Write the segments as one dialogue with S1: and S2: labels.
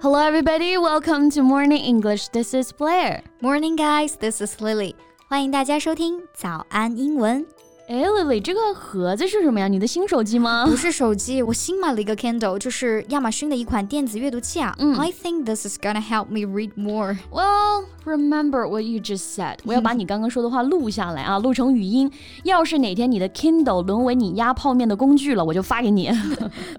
S1: Hello, everybody. Welcome to Morning English. This is Blair.
S2: Morning, guys. This is Lily. 欢迎大家收听早安英文。
S1: 哎，Lily，这个盒子是什么呀？你的新手机吗？
S2: 不是手机，我新买了一个 Kindle，就是亚马逊的一款电子阅读器啊。嗯，I think this is gonna help me read more.
S1: Well, remember what you just said. 我要把你刚刚说的话录下来啊，录成语音。要是哪天你的 Kindle 沦为你压泡面的工具了，我就发给你。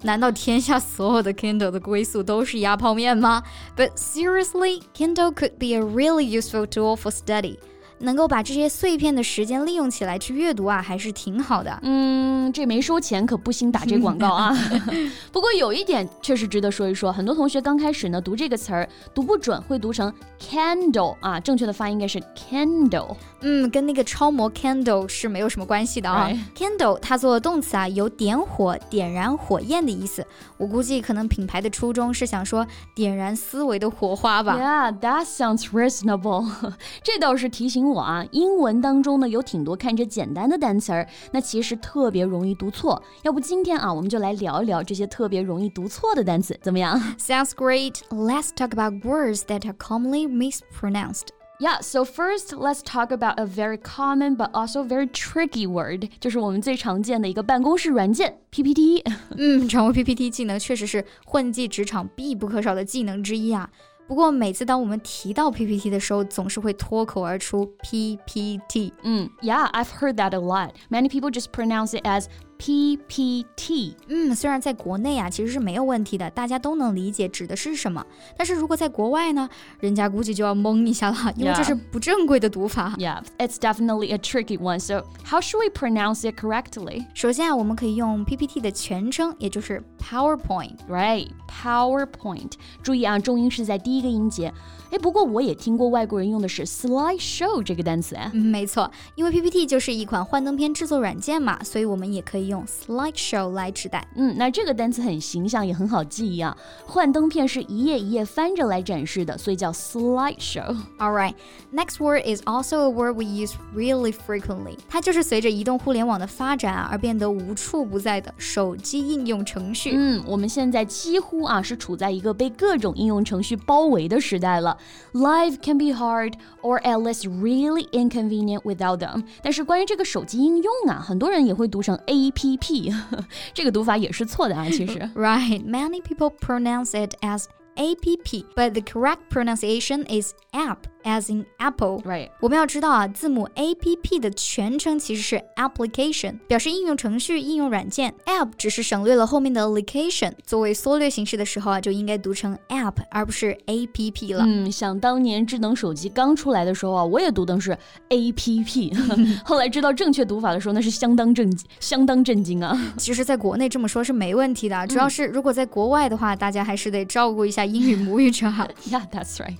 S2: 难道天下所有的 Kindle 的归宿都是压泡面吗？But seriously, Kindle could be a really useful tool for study. 能够把这些碎片的时间利用起来去阅读啊，还是挺好的。
S1: 嗯，这没收钱，可不兴打这广告啊。不过有一点确实值得说一说，很多同学刚开始呢读这个词儿读不准，会读成 candle 啊，正确的发音应该是 candle。
S2: 嗯，跟那个超模 candle 是没有什么关系的啊。candle 它做动词啊，有点火、点燃火焰的意思。我估计可能品牌的初衷是想说点燃思维的火花吧。
S1: Yeah, that sounds reasonable。这倒是提醒我啊，英文当中呢有挺多看着简单的单词儿，那其实特别容易读错。要不今天啊，我们就来聊一聊这些特别容易读错的单词，怎么样？
S2: Sounds great. Let's talk about words that are commonly mispronounced.
S1: Yeah, so first let's talk about a very common but also very tricky word，就是我们最常见的一个办公室软件 PPT。
S2: 嗯，掌握 PPT 技能确实是混迹职场必不可少的技能之一啊。 不过每次当我们提到 PPT 的时候，总是会脱口而出 PPT。
S1: 嗯，Yeah, I've heard that a lot. Many people just pronounce it as PPT，
S2: 嗯，虽然在国内啊其实是没有问题的，大家都能理解指的是什么。但是如果在国外呢，人家估计就要懵一下了，因为这是不正规的读法。
S1: Yeah, it's definitely a tricky one. So how should we pronounce it correctly?
S2: 首先啊，我们可以用 PPT 的全称，也就是 PowerPoint。
S1: Right, PowerPoint。注意啊，重音是在第一个音节。哎，不过我也听过外国人用的是 slideshow 这个单词。
S2: 嗯，没错，因为 PPT 就是一款幻灯片制作软件嘛，所以我们也可以用 slideshow 来指代。
S1: 嗯，那这个单词很形象，也很好记忆啊。幻灯片是一页一页翻着来展示的，所以叫
S2: slideshow。All right, next word is also a word we use really frequently。它就是随着移动互联网的发展啊而变得无处不在的手机应用程序。
S1: 嗯，我们现在几乎啊是处在一个被各种应用程序包围的时代了。Life can be hard or at least really inconvenient without them。但是关于这个手机应用啊，很多人也会读成 A P P，这个读法也是错的啊，其实。
S2: Right, many people pronounce it as app, but the correct pronunciation is app As in apple.
S1: Right.
S2: 我们要知道啊，字母 app 的全称其实是 application，表示应用程序、应用软件。app 只是省略了后面的 application，作为缩略形式的时候啊，就应该读成 app 而不是 app 了。
S1: 嗯，想当年智能手机刚出来的时候啊，我也读的是 app，后来知道正确读法的时候，那是相当震惊相当震惊啊。
S2: 其实，在国内这么说是没问题的，主要是如果在国外的话，大家还是得照顾一下英语母语者哈。
S1: Yeah, that's right.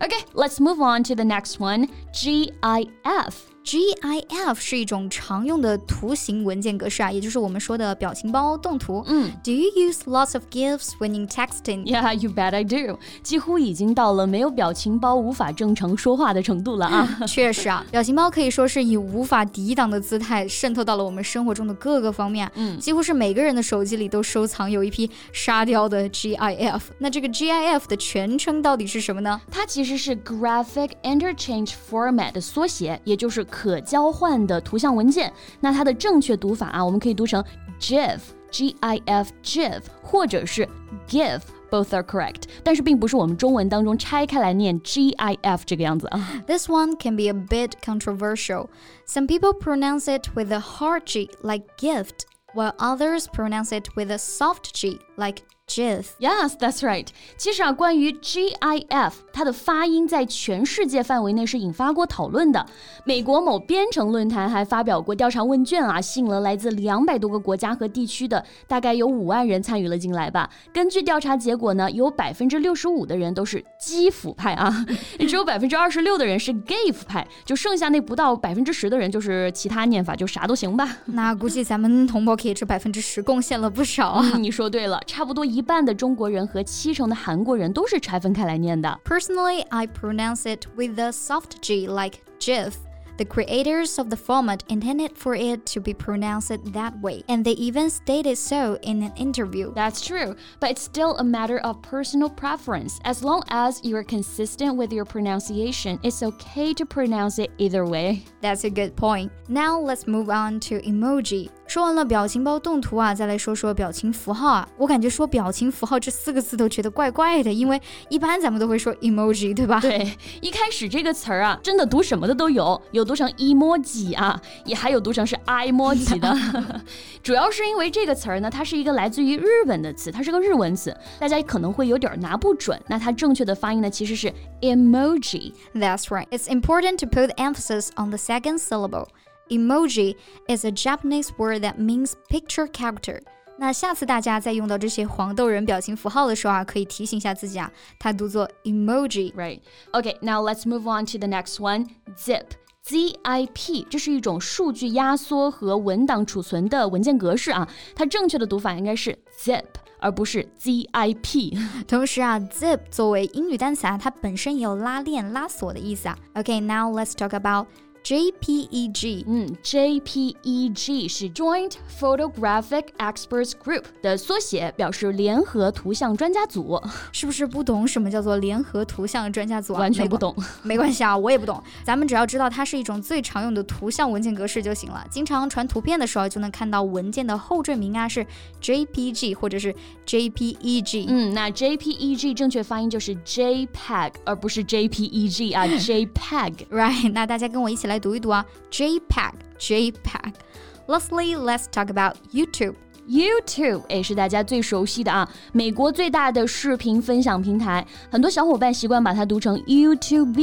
S1: Okay, let's move on to the next one. GIF.
S2: GIF 是一种常用的图形文件格式啊，也就是我们说的表情包动图。嗯，Do you use lots of GIFs when texting?
S1: Yeah, you bet I do. 几乎已经到了没有表情包无法正常说话的程度了啊！
S2: 确实啊，表情包可以说是以无法抵挡的姿态渗透到了我们生活中的各个方面。嗯，几乎是每个人的手机里都收藏有一批沙雕的 GIF。那这个 GIF 的全称到底是什么呢？
S1: 它其实是 Graphic Interchange Format 的缩写，也就是可交换的图像文件，那它的正确读法啊，我们可以读成 GIF，G I F GIF，或者是 GIF，both are correct。但是并不是我们中文当中拆开来念 GIF 这个样子啊。
S2: This one can be a bit controversial. Some people pronounce it with a hard G like gift, while others pronounce it with a soft G like GIF.
S1: Yes, that's right. 其实啊，关于 GIF，它的发音在全世界范围内是引发过讨论的。美国某编程论坛还发表过调查问卷啊，吸引了来自两百多个国家和地区的大概有五万人参与了进来吧。根据调查结果呢，有百分之六十五的人都是基辅派啊，只有百分之二十六的人是 GIF 派，就剩下那不到百分之十的人就是其他念法，就啥都行吧。
S2: 那估计咱们同胞可以这百分之十贡献了不少啊。
S1: 你说对了，差不多一半的中国人和七成的韩国人都是拆分开来念的。
S2: Personally, I pronounce it with a soft G like GIF. The creators of the format intended for it to be pronounced that way, and they even stated so in an interview.
S1: That's true, but it's still a matter of personal preference. As long as you're consistent with your pronunciation, it's okay to pronounce it either way.
S2: That's a good point. Now let's move on to emoji. 说完了表情包动图啊，再来说说表情符号啊。我感觉说表情符号这四个字都觉得怪怪的，因为一般咱们都会说 emoji，对吧？
S1: 对，一开始这个词儿啊，真的读什么的都有，有读成 emoji 啊，也还有读成是 emoji 的。主要是因为这个词儿呢，它是一个来自于日本的词，它是个日文词，大家可能会有点拿不准。那它正确的发音呢，其实是 emoji。
S2: That's right. It's important to put emphasis on the second syllable. Emoji is a Japanese word that means picture character. 那下次大家在用到这些黄豆人表情符号的时候啊，可以提醒一下自己啊，它读作 emoji。
S1: Right. Okay, now let's move on to the next one. Zip. ZIP，这是一种数据压缩和文档储存的文件格式啊。它正确的读法应该是 zip，而不是 ZIP。
S2: 同时啊，zip 作为英语单词啊，它本身也有拉链、拉锁的意思啊。Okay, now let's talk about JPEG.
S1: 嗯，JPEG 是 Joint Photographic Experts Group 的缩写，表示联合图像专家组。
S2: 是不是不懂什么叫做联合图像专家组啊？
S1: 完全不懂。
S2: 没关系啊，我也不懂。咱们只要知道它是一种最常用的图像文件格式就行了。经常传图片的时候，就能看到文件的后缀名啊是 JPG 或者是 JPEG。
S1: 嗯，那 JPEG 正确发音就是 JPEG，而不是 JPEG 啊，JPEG。
S2: Right，那大家跟我一起来读一读啊，JPEG，JPEG。Lastly, let's talk about YouTube.
S1: YouTube 也是大家最熟悉的啊，美国最大的视频分享平台，很多小伙伴习惯把它读成 YouTube。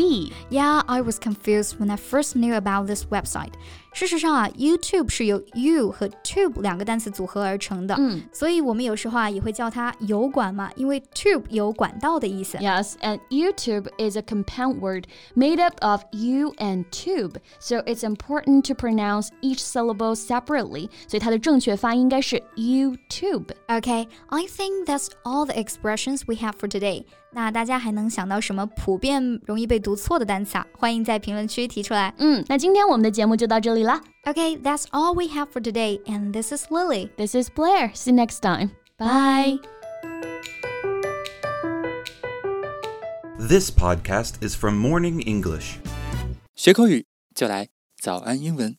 S2: Yeah, I was confused when I first knew about this website. 事实上啊，YouTube 是由 you 和 tube 两个单词组合而成的，
S1: 嗯
S2: 所以我们有时候啊也会叫它油管嘛，因为 tube 有管道的意思。
S1: Yes, and YouTube is a compound word made up of U and tube, so it's important to pronounce each syllable separately. 所以它的正确发音应该是 YouTube.
S2: Okay, I think that's all the expressions we have for today. 那大家还能想到什么普遍容易被读错的单词啊？欢迎在评论区提出来。
S1: 嗯，那今天我们的节目就到这里啦。
S2: Okay, that's all we have for today, and this is Lily.
S1: This is Blair. See you next time. Bye.
S3: This podcast is from Morning English.
S4: 学口语就来早安英文。